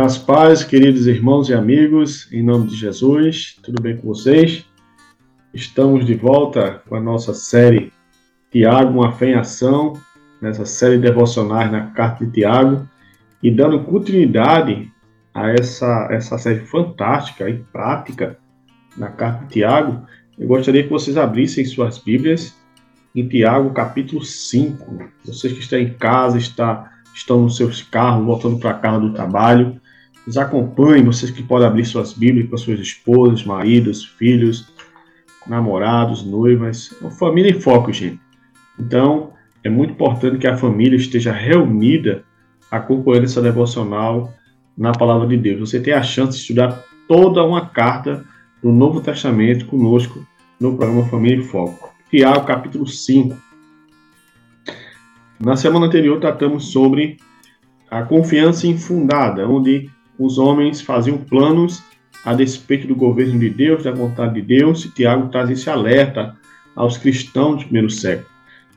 Nas paz, queridos irmãos e amigos, em nome de Jesus, tudo bem com vocês? Estamos de volta com a nossa série Tiago, uma fé em ação, nessa série devocionais na carta de Tiago, e dando continuidade a essa, essa série fantástica e prática na carta de Tiago, eu gostaria que vocês abrissem suas Bíblias em Tiago, capítulo 5. Vocês que estão em casa, está, estão nos seus carros, voltando para casa do trabalho, nos acompanhem, vocês que podem abrir suas Bíblias com suas esposas, maridos, filhos, namorados, noivas, família em foco, gente. Então, é muito importante que a família esteja reunida acompanhando essa devocional na palavra de Deus. Você tem a chance de estudar toda uma carta do Novo Testamento conosco no programa Família em Foco. Tiago, capítulo 5. Na semana anterior tratamos sobre a confiança infundada, onde os homens faziam planos a despeito do governo de Deus, da vontade de Deus, e Tiago traz esse alerta aos cristãos do primeiro século.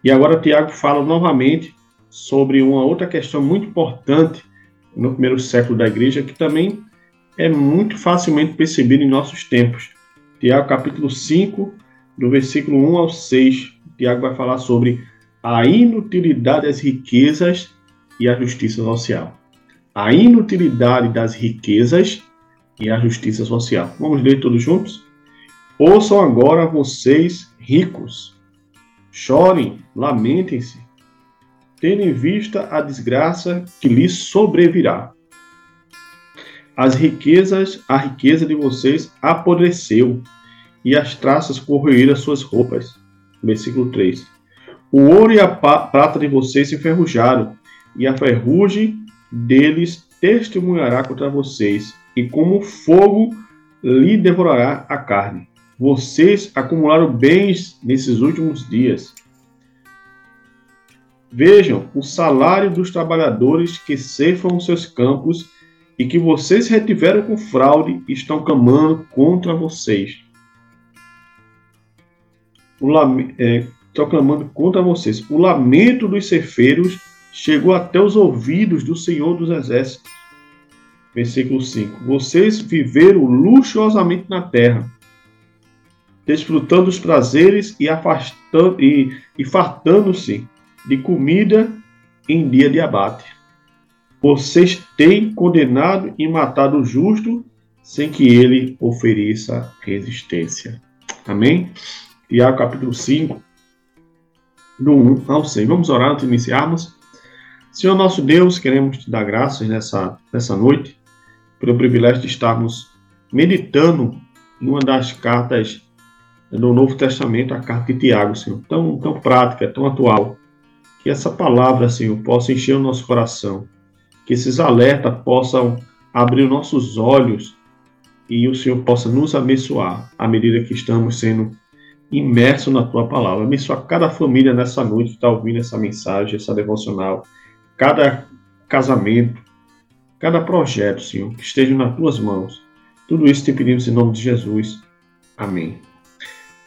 E agora Tiago fala novamente sobre uma outra questão muito importante no primeiro século da igreja, que também é muito facilmente percebido em nossos tempos. Tiago capítulo 5, do versículo 1 ao 6, Tiago vai falar sobre a inutilidade das riquezas e a justiça social a inutilidade das riquezas e a justiça social. Vamos ler todos juntos? Ouçam agora vocês ricos, chorem, lamentem-se, tendo em vista a desgraça que lhes sobrevirá. As riquezas, a riqueza de vocês apodreceu, e as traças corroeram as suas roupas. Versículo 3. O ouro e a prata de vocês se enferrujaram, e a ferrugem deles testemunhará contra vocês, e como fogo lhe devorará a carne. Vocês acumularam bens nesses últimos dias. Vejam o salário dos trabalhadores que ceifam seus campos e que vocês retiveram com fraude estão clamando contra vocês. O, é, estão clamando contra vocês. O lamento dos cefeiros chegou até os ouvidos do Senhor dos Exércitos. Versículo 5: Vocês viveram luxuosamente na terra, desfrutando os prazeres e, afastando, e, e fartando-se de comida em dia de abate. Vocês têm condenado e matado o justo sem que ele ofereça resistência. Amém? Tiago capítulo 5, do 1 ao 6. Vamos orar antes de iniciarmos. Senhor nosso Deus, queremos te dar graças nessa, nessa noite, pelo privilégio de estarmos meditando uma das cartas do Novo Testamento, a carta de Tiago, Senhor, tão, tão prática, tão atual. Que essa palavra, Senhor, possa encher o nosso coração, que esses alertas possam abrir nossos olhos e o Senhor possa nos abençoar à medida que estamos sendo imersos na tua palavra. Abençoa cada família nessa noite que está ouvindo essa mensagem, essa devocional cada casamento, cada projeto, Senhor, que esteja nas tuas mãos. Tudo isso te pedimos em nome de Jesus. Amém.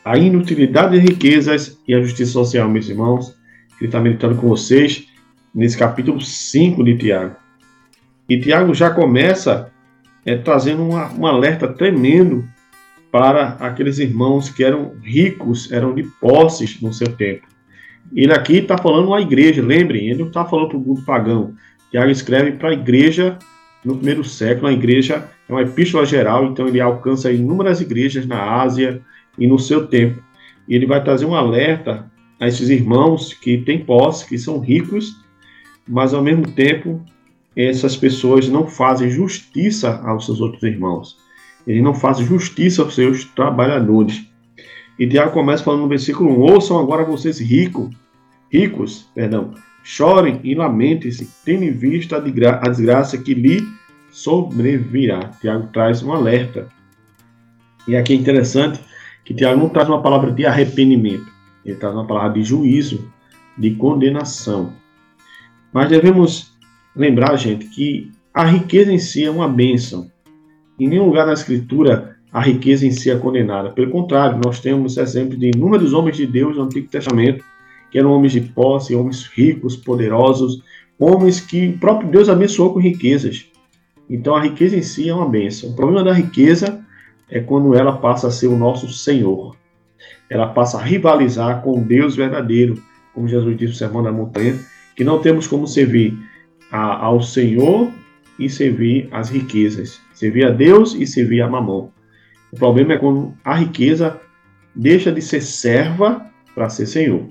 A inutilidade das riquezas e a justiça social, meus irmãos, ele está meditando com vocês nesse capítulo 5 de Tiago. E Tiago já começa é, trazendo uma, um alerta tremendo para aqueles irmãos que eram ricos, eram de posses no seu tempo. Ele aqui está falando a igreja, lembrem, ele não está falando para o mundo pagão. Tiago escreve para a igreja no primeiro século, a igreja é uma epístola geral, então ele alcança inúmeras igrejas na Ásia e no seu tempo. E ele vai trazer um alerta a esses irmãos que têm posse, que são ricos, mas ao mesmo tempo essas pessoas não fazem justiça aos seus outros irmãos. Ele não faz justiça aos seus trabalhadores. E Tiago começa falando no versículo 1: Ouçam agora vocês ricos, ricos, perdão, chorem e lamentem-se, tendo em vista a desgraça que lhe sobrevirá. Tiago traz um alerta. E aqui é interessante que Tiago não traz uma palavra de arrependimento, ele traz uma palavra de juízo, de condenação. Mas devemos lembrar, gente, que a riqueza em si é uma bênção. Em nenhum lugar na Escritura a riqueza em si é condenada. Pelo contrário, nós temos exemplo de inúmeros homens de Deus no Antigo Testamento, que eram homens de posse, homens ricos, poderosos, homens que o próprio Deus abençoou com riquezas. Então a riqueza em si é uma bênção. O problema da riqueza é quando ela passa a ser o nosso Senhor. Ela passa a rivalizar com o Deus verdadeiro, como Jesus disse no Sermão da Montanha, que não temos como servir a, ao Senhor e servir as riquezas. Servir a Deus e servir a Mamão. O problema é quando a riqueza deixa de ser serva para ser senhor.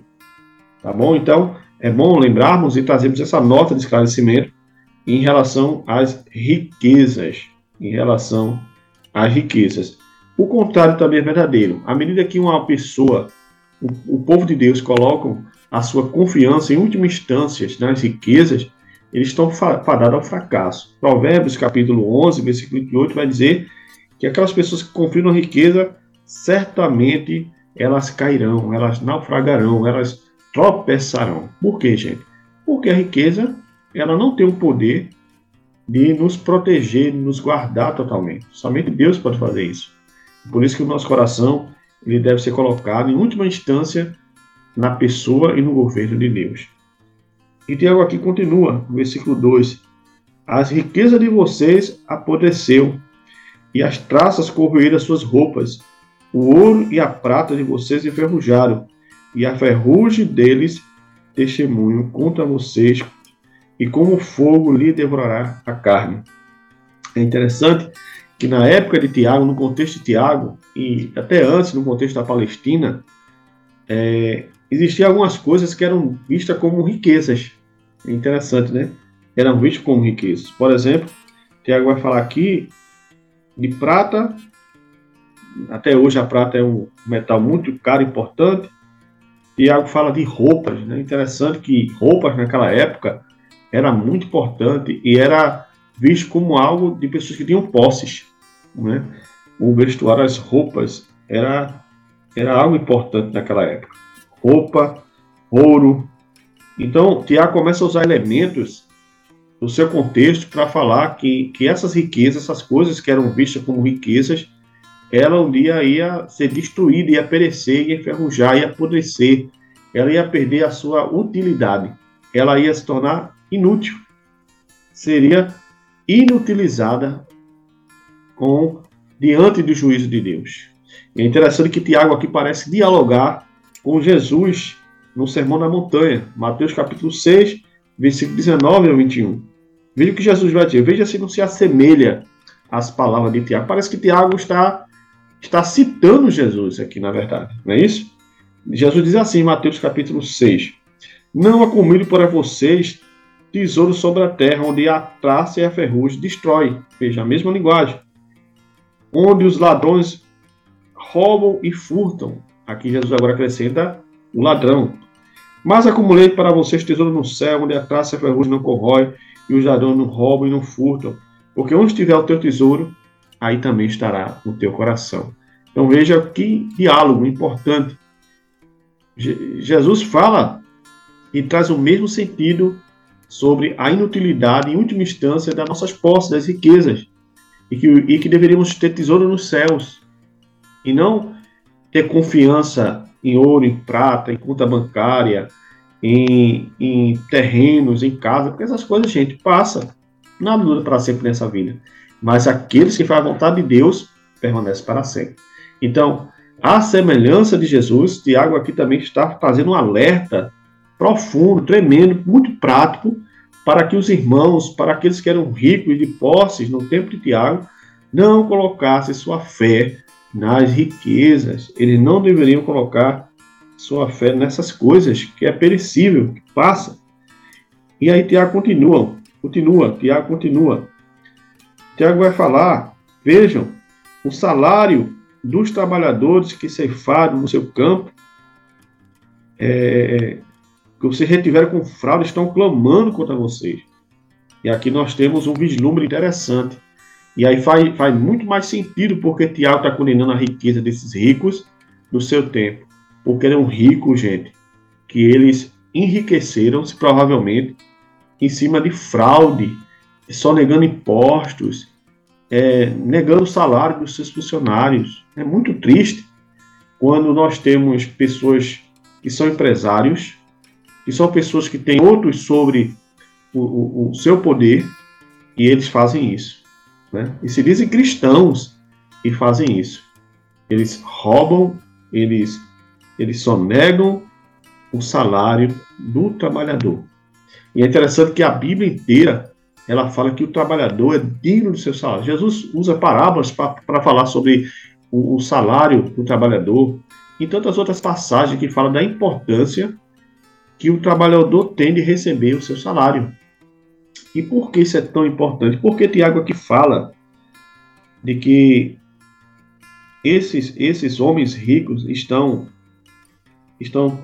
Tá bom? Então, é bom lembrarmos e trazermos essa nota de esclarecimento em relação às riquezas. Em relação às riquezas. O contrário também é verdadeiro. À medida que uma pessoa, o, o povo de Deus, colocam a sua confiança em última instância nas riquezas, eles estão fadados ao fracasso. Provérbios capítulo 11, versículo 8 vai dizer que aquelas pessoas que confiam na riqueza, certamente elas cairão, elas naufragarão, elas tropeçarão. Por quê, gente? Porque a riqueza, ela não tem o poder de nos proteger, de nos guardar totalmente. Somente Deus pode fazer isso. Por isso que o nosso coração ele deve ser colocado, em última instância, na pessoa e no governo de Deus. E Tiago aqui continua, no versículo 2: As riquezas de vocês apodreceu, e as traças corroeram as suas roupas. O ouro e a prata de vocês enferrujaram, e a ferrugem deles testemunho contra vocês, e como fogo lhe devorará a carne. É interessante que na época de Tiago, no contexto de Tiago, e até antes, no contexto da Palestina, é, existiam algumas coisas que eram vistas como riquezas. É interessante, né? Eram vistas como riquezas. Por exemplo, Tiago vai falar aqui de prata. Até hoje a prata é um metal muito caro e importante. Tiago fala de roupas, né? Interessante que roupas naquela época era muito importante e era visto como algo de pessoas que tinham posses, né? O vestuário, as roupas era era algo importante naquela época. Roupa, ouro. Então, Tiago começa a usar elementos no seu contexto para falar que, que essas riquezas, essas coisas que eram vistas como riquezas, ela um dia ia ser destruída, ia perecer, ia enferrujar, ia apodrecer, ela ia perder a sua utilidade, ela ia se tornar inútil, seria inutilizada com diante do juízo de Deus. É interessante que Tiago aqui parece dialogar com Jesus no Sermão da Montanha, Mateus capítulo 6, versículo 19 ao 21. Veja o que Jesus vai dizer. Veja se não se assemelha às palavras de Tiago. Parece que Tiago está, está citando Jesus aqui, na verdade. Não é isso? Jesus diz assim em Mateus capítulo 6. Não acumule para vocês tesouro sobre a terra, onde a traça e a ferrugem destrói. Veja, a mesma linguagem. Onde os ladrões roubam e furtam. Aqui Jesus agora acrescenta o ladrão. Mas acumulei para vocês tesouro no céu, onde a traça e a ferrugem não corrói, e os ladrões não roubam e não furtam. Porque onde estiver o teu tesouro, aí também estará o teu coração. Então veja que diálogo importante. Jesus fala e traz o mesmo sentido sobre a inutilidade, em última instância, das nossas posses, das riquezas, e que, e que deveríamos ter tesouro nos céus, e não ter confiança em ouro, em prata, em conta bancária, em, em terrenos, em casa, porque essas coisas, gente, passa. Nada dura para sempre nessa vida. Mas aqueles que fazem a vontade de Deus permanecem para sempre. Então, a semelhança de Jesus, Tiago aqui também está fazendo um alerta profundo, tremendo, muito prático, para que os irmãos, para aqueles que eram ricos e de posses no tempo de Tiago, não colocassem sua fé nas riquezas. Eles não deveriam colocar sua fé nessas coisas que é perecível, que passa. E aí Tiago continua, continua, Tiago continua. Tiago vai falar, vejam, o salário dos trabalhadores que ceifaram no seu campo, é, que vocês retiveram com fraude, estão clamando contra vocês. E aqui nós temos um vislumbre interessante. E aí faz, faz muito mais sentido porque Tiago está condenando a riqueza desses ricos no seu tempo. Porque eram ricos, gente, que eles enriqueceram-se provavelmente em cima de fraude, só negando impostos, é, negando o salário dos seus funcionários. É muito triste quando nós temos pessoas que são empresários, que são pessoas que têm outros sobre o, o, o seu poder e eles fazem isso. Né? E se dizem cristãos e fazem isso. Eles roubam, eles, eles só negam o salário do trabalhador. E é interessante que a Bíblia inteira ela fala que o trabalhador é digno do seu salário. Jesus usa parábolas para falar sobre o, o, salário do trabalhador e tantas outras passagens que falam da importância que o trabalhador tem de receber o seu salário. E por que isso é tão importante? Porque Tiago aqui fala de que esses, esses homens ricos estão, estão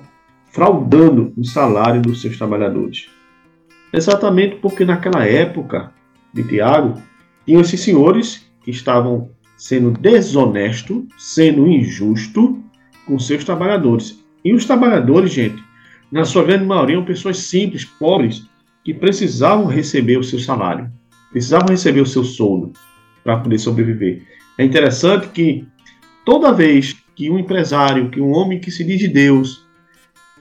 fraudando o salário dos seus trabalhadores. Exatamente porque naquela época de Tiago, tinham esses senhores que estavam sendo desonesto, sendo injusto com seus trabalhadores. E os trabalhadores, gente, na sua grande maioria, eram pessoas simples, pobres, que precisavam receber o seu salário, precisavam receber o seu soldo para poder sobreviver. É interessante que toda vez que um empresário, que um homem que se diz de Deus,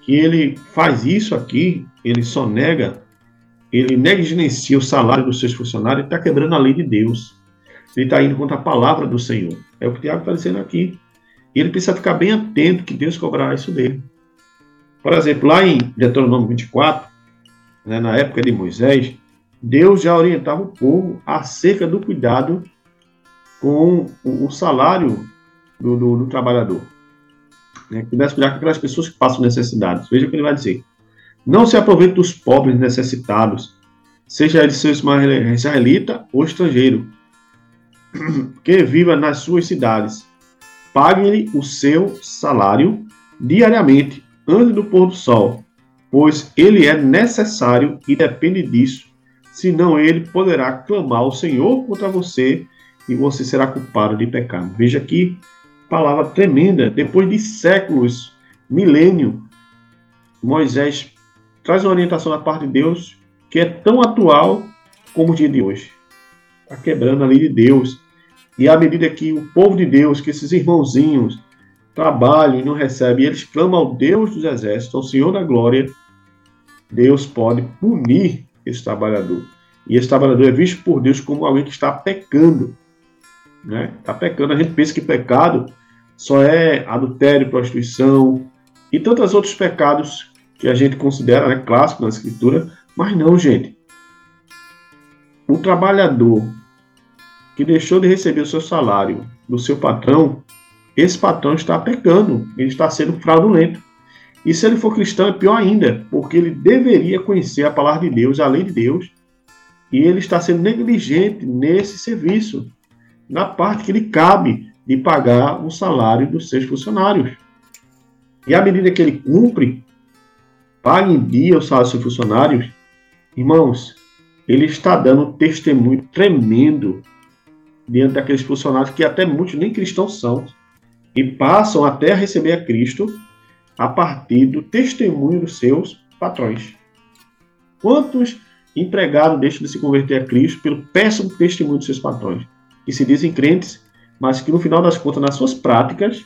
que ele faz isso aqui, ele só nega ele negligencia o salário dos seus funcionários, está quebrando a lei de Deus. Ele está indo contra a palavra do Senhor. É o que o Tiago está dizendo aqui. E ele precisa ficar bem atento que Deus cobrará isso dele. Por exemplo, lá em Deuteronômio 24, né, na época de Moisés, Deus já orientava o povo acerca do cuidado com o, salário do, do, do trabalhador. Né, que cuidar com aquelas pessoas que passam necessidades. Veja o que ele vai dizer. Não se aproveite dos pobres necessitados, seja ele seu israelita ou estrangeiro, que viva nas suas cidades. Pague-lhe o seu salário diariamente, antes do pôr do sol, pois ele é necessário e depende disso. Senão ele poderá clamar ao Senhor contra você e você será culpado de pecado. Veja aqui, palavra tremenda. Depois de séculos, milênio, Moisés traz uma orientação da parte de Deus que é tão atual como o dia de hoje. Está quebrando a lei de Deus. E à medida que o povo de Deus, que esses irmãozinhos trabalham e não recebem, e eles clamam ao Deus dos exércitos, ao Senhor da glória, Deus pode punir esse trabalhador. E esse trabalhador é visto por Deus como alguém que está pecando. Né? Está pecando. A gente pensa que pecado só é adultério, prostituição e tantos outros pecados que a gente considera né, clássico na escritura, mas não, gente. O trabalhador que deixou de receber o seu salário do seu patrão, esse patrão está pecando, ele está sendo fraudulento. E se ele for cristão, é pior ainda, porque ele deveria conhecer a palavra de Deus, a lei de Deus, e ele está sendo negligente nesse serviço, na parte que lhe cabe de pagar o salário dos seus funcionários. E à medida que ele cumpre, pague em dia o salário dos seus funcionários, irmãos, ele está dando um testemunho tremendo diante daqueles funcionários que até muitos nem cristãos são e passam até a receber a Cristo a partir do testemunho dos seus patrões. Quantos empregados deixam de se converter a Cristo pelo péssimo testemunho dos seus patrões, que se dizem crentes, mas que no final das contas, nas suas práticas,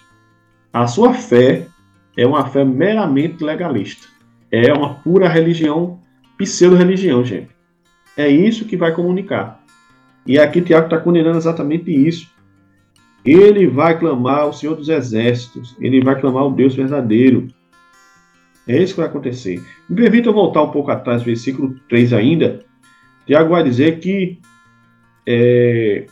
a sua fé é uma fé meramente legalista. É uma pura religião, pseudo-religião, gente. É isso que vai comunicar. E aqui Tiago está condenando exatamente isso. Ele vai clamar ao Senhor dos Exércitos. Ele vai clamar ao Deus verdadeiro. É isso que vai acontecer. Me permita voltar um pouco atrás, versículo 3 ainda. Tiago vai dizer que, é,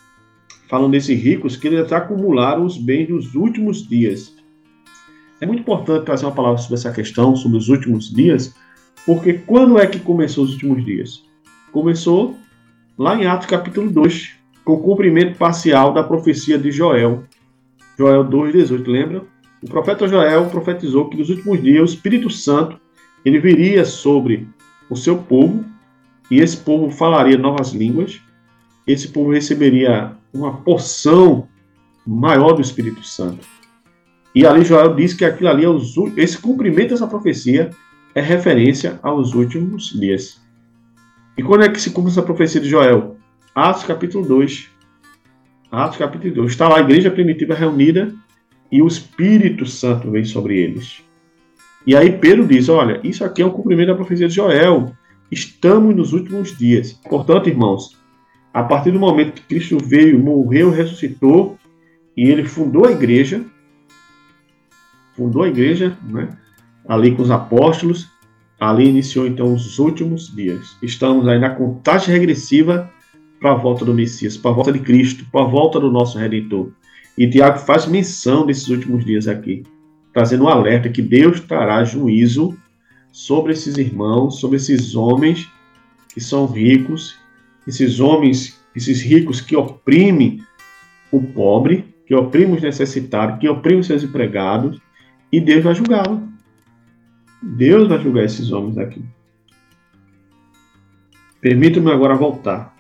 falando desses ricos, que eles acumularam os bens dos últimos dias. É muito importante trazer uma palavra sobre essa questão, sobre os últimos dias, porque quando é que começou os últimos dias? Começou lá em Atos capítulo 2, com o cumprimento parcial da profecia de Joel. Joel 2,18, lembra? O profeta Joel profetizou que nos últimos dias o Espírito Santo ele viria sobre o seu povo e esse povo falaria novas línguas. Esse povo receberia uma porção maior do Espírito Santo. E ali Joel diz que aquilo ali, é os, esse cumprimento dessa profecia é referência aos últimos dias. E quando é que se cumpre essa profecia de Joel? Atos capítulo 2. Atos capítulo 2. Está lá a igreja primitiva reunida e o Espírito Santo vem sobre eles. E aí Pedro diz: Olha, isso aqui é um cumprimento da profecia de Joel. Estamos nos últimos dias. Portanto, irmãos, a partir do momento que Cristo veio, morreu, ressuscitou e ele fundou a igreja, fundou a igreja, né? ali com os apóstolos, ali iniciou então os últimos dias. Estamos aí na contagem regressiva para a volta do Messias, para a volta de Cristo, para a volta do nosso Redentor. E Tiago faz menção desses últimos dias aqui, trazendo um alerta que Deus trará juízo sobre esses irmãos, sobre esses homens que são ricos, esses homens, esses ricos que oprimem o pobre, que oprimem os necessitados, que oprimem os seus empregados, e Deus vai julgá-los. Deus vai julgar esses homens aqui. Permita-me agora voltar.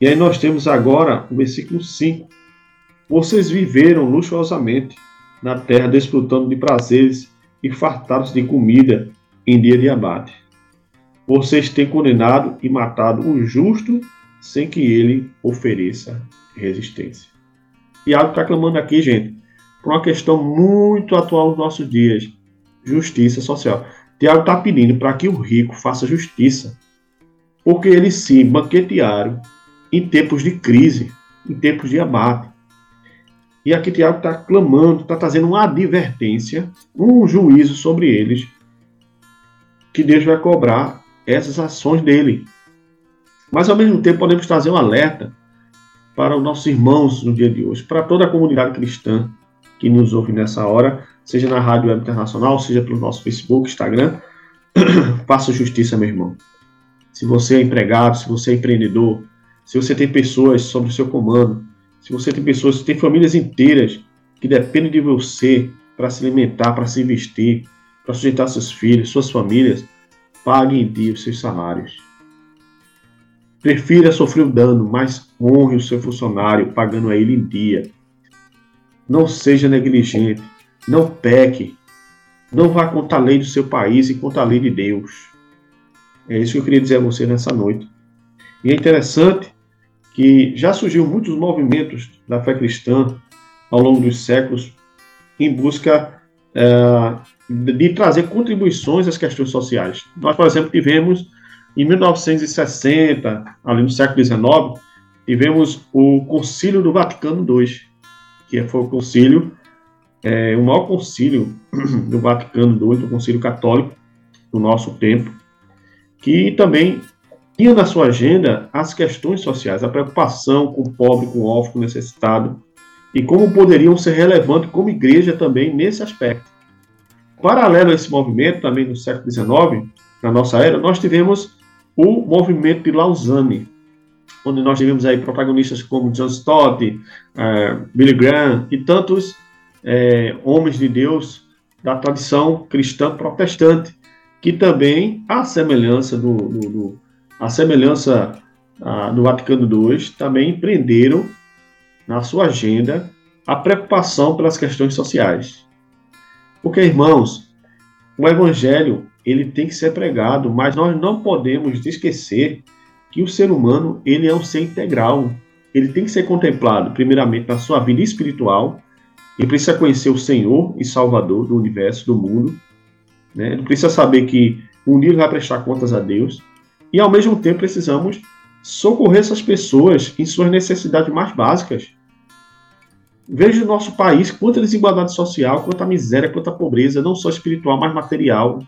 E aí nós temos agora o versículo 5. Vocês viveram luxuosamente na terra, desfrutando de prazeres e fartados de comida em dia de abate. Vocês têm condenado e matado o justo sem que ele ofereça resistência. Algo está clamando aqui, gente, por uma questão muito atual nos nossos dias: justiça social. Tiago está pedindo para que o rico faça justiça, porque eles se banquetearam em tempos de crise, em tempos de abate. E aqui Tiago está clamando, está trazendo uma advertência, um juízo sobre eles, que Deus vai cobrar essas ações dele. Mas ao mesmo tempo podemos trazer um alerta para os nossos irmãos no dia de hoje, para toda a comunidade cristã que nos ouve nessa hora, seja na Rádio Web Internacional, seja pelo nosso Facebook, Instagram. Faça justiça, meu irmão. Se você é empregado, se você é empreendedor, se você tem pessoas sob o seu comando, se você tem pessoas, se tem famílias inteiras que dependem de você para se alimentar, para se vestir, para sujeitar seus filhos, suas famílias, pague em dia os seus salários. Prefira sofrer o dano, mas honre o seu funcionário, pagando a ele em dia. Não seja negligente, não peque, não vá contra a lei do seu país e contra a lei de Deus. É isso que eu queria dizer a você nessa noite. E é interessante que já surgiu muitos movimentos da fé cristã ao longo dos séculos em busca de trazer contribuições às questões sociais. Nós, por exemplo, tivemos em 1960, ali no século XIX, tivemos o Concílio do Vaticano II, que foi o concílio, é, o maior concílio do Vaticano II, o concílio católico do nosso tempo, que também tinha na sua agenda as questões sociais, a preocupação com o pobre, com o órfão, com o necessitado, e como poderiam ser relevantes como igreja também nesse aspecto. Paralelo a esse movimento, também no século XIX, na nossa era, nós tivemos o movimento de Lausanne, onde nós tivemos aí protagonistas como John Stott, uh, Billy Graham e tantos uh, homens de Deus da tradição cristã protestante, que também, à semelhança do, do, do a semelhança uh, do Vaticano II, também empreenderam na sua agenda a preocupação pelas questões sociais. Porque, irmãos, o evangelho ele tem que ser pregado, mas nós não podemos esquecer que o ser humano ele é um ser integral. Ele tem que ser contemplado, primeiramente, na sua vida espiritual. Ele precisa conhecer o Senhor e Salvador do universo, do mundo. Né? Ele precisa saber que um dia ele vai prestar contas a Deus. E, ao mesmo tempo, precisamos socorrer essas pessoas em suas necessidades mais básicas. Veja o nosso país, quanta desigualdade social, quanta miséria, quanta pobreza, não só espiritual, mas material.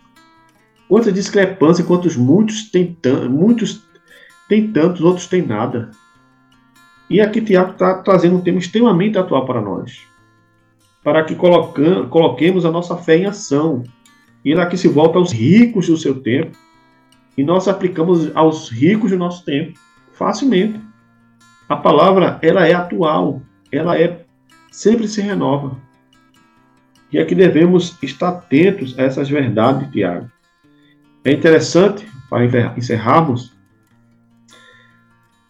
Quanta discrepância, quantos muitos têm, muitos têm tantos, outros têm nada. E aqui Tiago está trazendo um tema extremamente atual para nós. Para que coloquemos a nossa fé em ação. E ele aqui se volta aos ricos do seu tempo. E nós aplicamos aos ricos do nosso tempo facilmente. A palavra, ela é atual. Ela é sempre se renova. E aqui devemos estar atentos a essas verdades de Tiago. É interessante, para encerrarmos,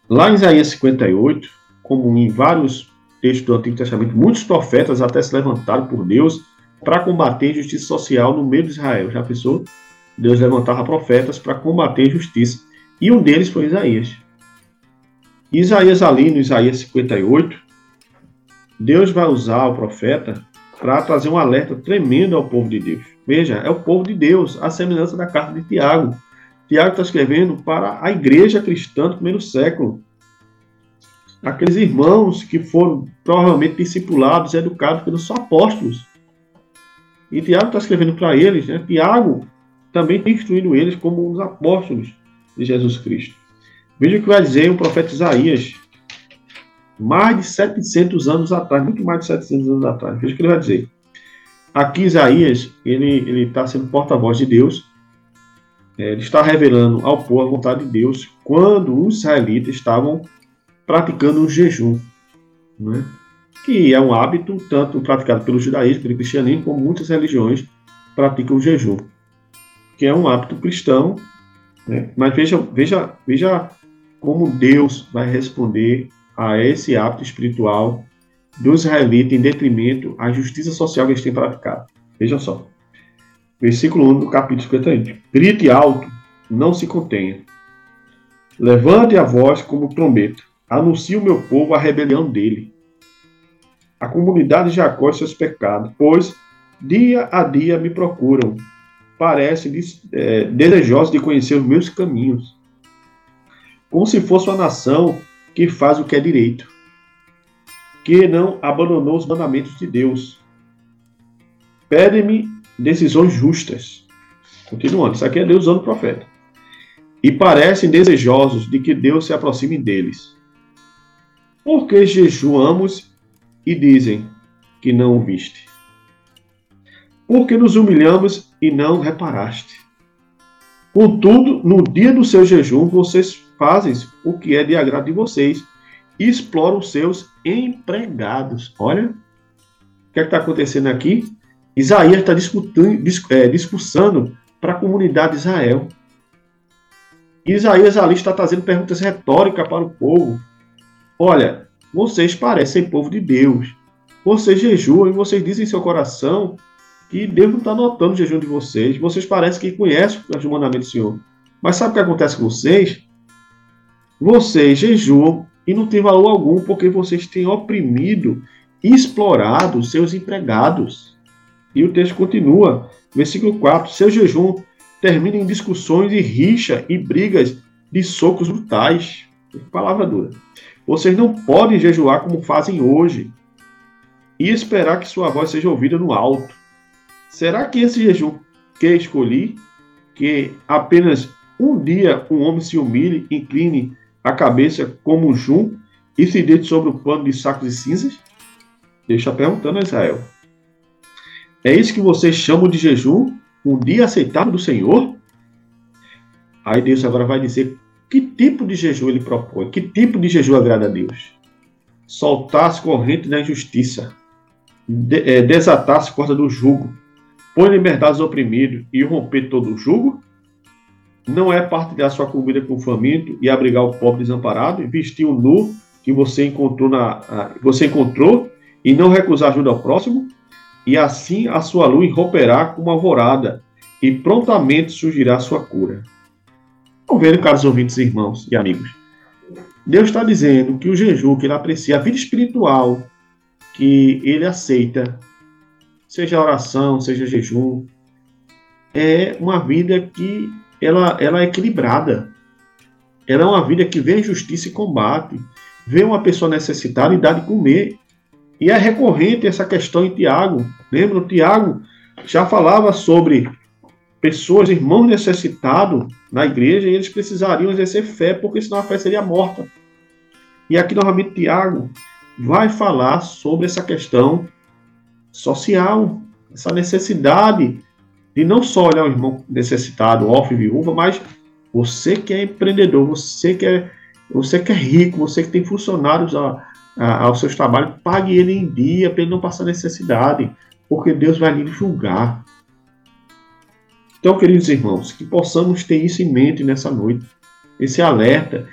lá em Isaías 58, como em vários textos do Antigo Testamento, muitos profetas até se levantaram por Deus para combater a injustiça social no meio de Israel. Já pensou? Deus levantava profetas para combater a injustiça. E um deles foi Isaías. Isaías, ali no Isaías 58, Deus vai usar o profeta para trazer um alerta tremendo ao povo de Deus. Veja, é o povo de Deus, a semelhança da carta de Tiago. Tiago está escrevendo para a igreja cristã do primeiro século. Aqueles irmãos que foram provavelmente discipulados, educados pelos apóstolos. E Tiago está escrevendo para eles, né? Tiago também tem instruído eles como os apóstolos de Jesus Cristo. Veja o que vai dizer o profeta Isaías, mais de 700 anos atrás, muito mais de 700 anos atrás. Veja o que ele vai dizer. Aqui Isaías, ele está sendo porta-voz de Deus, é, ele está revelando ao povo a vontade de Deus quando os israelitas estavam praticando um jejum, né? que é um hábito tanto praticado pelo judaísmo, pelo cristianismo, como muitas religiões praticam o jejum, que é um hábito cristão. Né? Mas veja, veja, veja como Deus vai responder a esse hábito espiritual dos israelitas em detrimento à justiça social que eles têm praticado. Veja só. Versículo 1 do capítulo 51. Grite alto, não se contenha. Levante a voz como trombeta. Anuncie o meu povo a rebelião dele. A comunidade de Jacó seus pecados, pois dia a dia me procuram. Parece é, desejosos de conhecer os meus caminhos. Como se fosse uma nação que faz o que é direito, que não abandonou os mandamentos de Deus. Pede-me decisões justas. Continuando, isso aqui é Deus usando o profeta. E parecem desejosos de que Deus se aproxime deles. Porque jejuamos e dizem que não o viste. Porque nos humilhamos e não reparaste. Contudo, no dia do seu jejum, vocês fazem o que é de agrado de vocês e exploram seus empregados. Olha, o que é está acontecendo aqui? Isaías está é, discursando para a comunidade de Israel. Isaías ali está trazendo perguntas retóricas para o povo. Olha, vocês parecem povo de Deus. Vocês jejuam e vocês dizem em seu coração que Deus não está notando o jejum de vocês. Vocês parecem que conhecem os mandamentos do Senhor. Mas sabe o que acontece com vocês? Vocês jejuam e não tem valor algum porque vocês têm oprimido e explorado seus empregados. E o texto continua, versículo 4: Seu jejum termina em discussões e rixa e brigas de socos brutais. Palavra dura. Vocês não podem jejuar como fazem hoje e esperar que sua voz seja ouvida no alto. Será que esse jejum que escolhi, que apenas um dia um homem se humilhe, incline a cabeça como jum e se deite sobre o pano de sacos e cinzas? Está perguntando a Israel. É isso que vocês chamam de jejum? Um dia aceitável do Senhor? Aí Deus agora vai dizer que tipo de jejum ele propõe, que tipo de jejum agrada a Deus. Soltar as correntes da injustiça, é, desatar as cordas do jugo, pôr liberdade aos oprimidos e romper todo o jugo? Não é partilhar sua comida com o faminto e abrigar o pobre desamparado, vestir o nu que você encontrou, na, você encontrou e não recusar ajuda ao próximo, e assim a sua luz romperá como alvorada e prontamente surgirá sua cura. Estão vendo, caros ouvintes, irmãos e amigos? Deus está dizendo que o jejum que ele aprecia, a vida espiritual que ele aceita, seja oração, seja jejum, é uma vida que ela, ela é equilibrada. Ela é uma vida que vê justiça e combate, vê uma pessoa necessitada e dá de comer. E é recorrente essa questão em Tiago. Lembra? Tiago já falava sobre pessoas, irmãos necessitados na igreja, e eles precisariam exercer fé, porque senão a fé seria morta. E aqui novamente Tiago vai falar sobre essa questão social, essa necessidade de não só olhar o irmão necessitado, órfão e viúva, mas você que é empreendedor, você que é, você que é rico, você que tem funcionários a, a, aos seus trabalhos, pague ele em dia para ele não passar necessidade, porque Deus vai lhe julgar. Então, queridos irmãos, que possamos ter isso em mente nessa noite, esse alerta,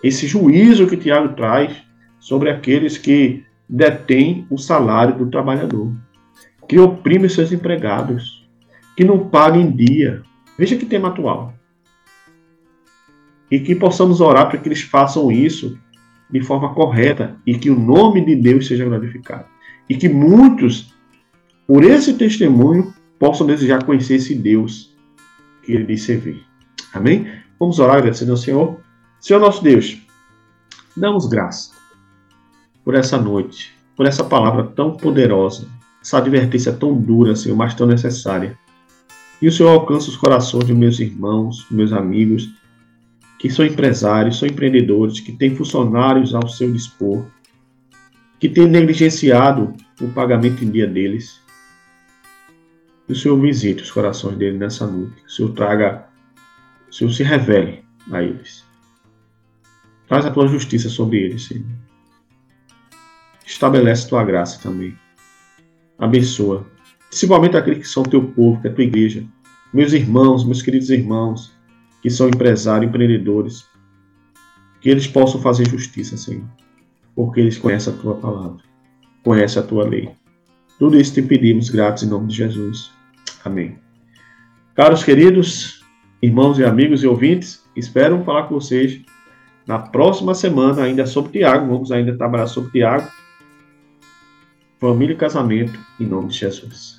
esse juízo que Tiago traz sobre aqueles que detêm o salário do trabalhador, que oprimem seus empregados, que não pagam em dia. Veja que tema atual. E que possamos orar para que eles façam isso de forma correta e que o nome de Deus seja glorificado. E que muitos, por esse testemunho, possam desejar conhecer esse Deus que ele diz servir. Amém? Vamos orar agradecendo ao Senhor. Senhor nosso Deus, damos graça por essa noite, por essa palavra tão poderosa, essa advertência tão dura, Senhor, mas tão necessária. E o Senhor alcança os corações de meus irmãos, meus amigos, que são empresários, são empreendedores, que têm funcionários ao seu dispor, que têm negligenciado o pagamento em dia deles. Que o Senhor visite os corações deles nessa noite. Que o Senhor traga, o Senhor se revele a eles. Traz a tua justiça sobre eles, Senhor. Estabelece tua graça também. Abençoa. Principalmente aqueles que são teu povo, que é tua igreja. Meus irmãos, meus queridos irmãos, que são empresários, empreendedores, que eles possam fazer justiça, Senhor, porque eles conhecem a tua palavra, conhecem a tua lei. Tudo isso te pedimos, gratos em nome de Jesus. Amém. Caros queridos, irmãos e amigos e ouvintes, espero falar com vocês na próxima semana, ainda sobre Tiago. Vamos ainda trabalhar sobre Tiago. Família e casamento, em nome de Jesus.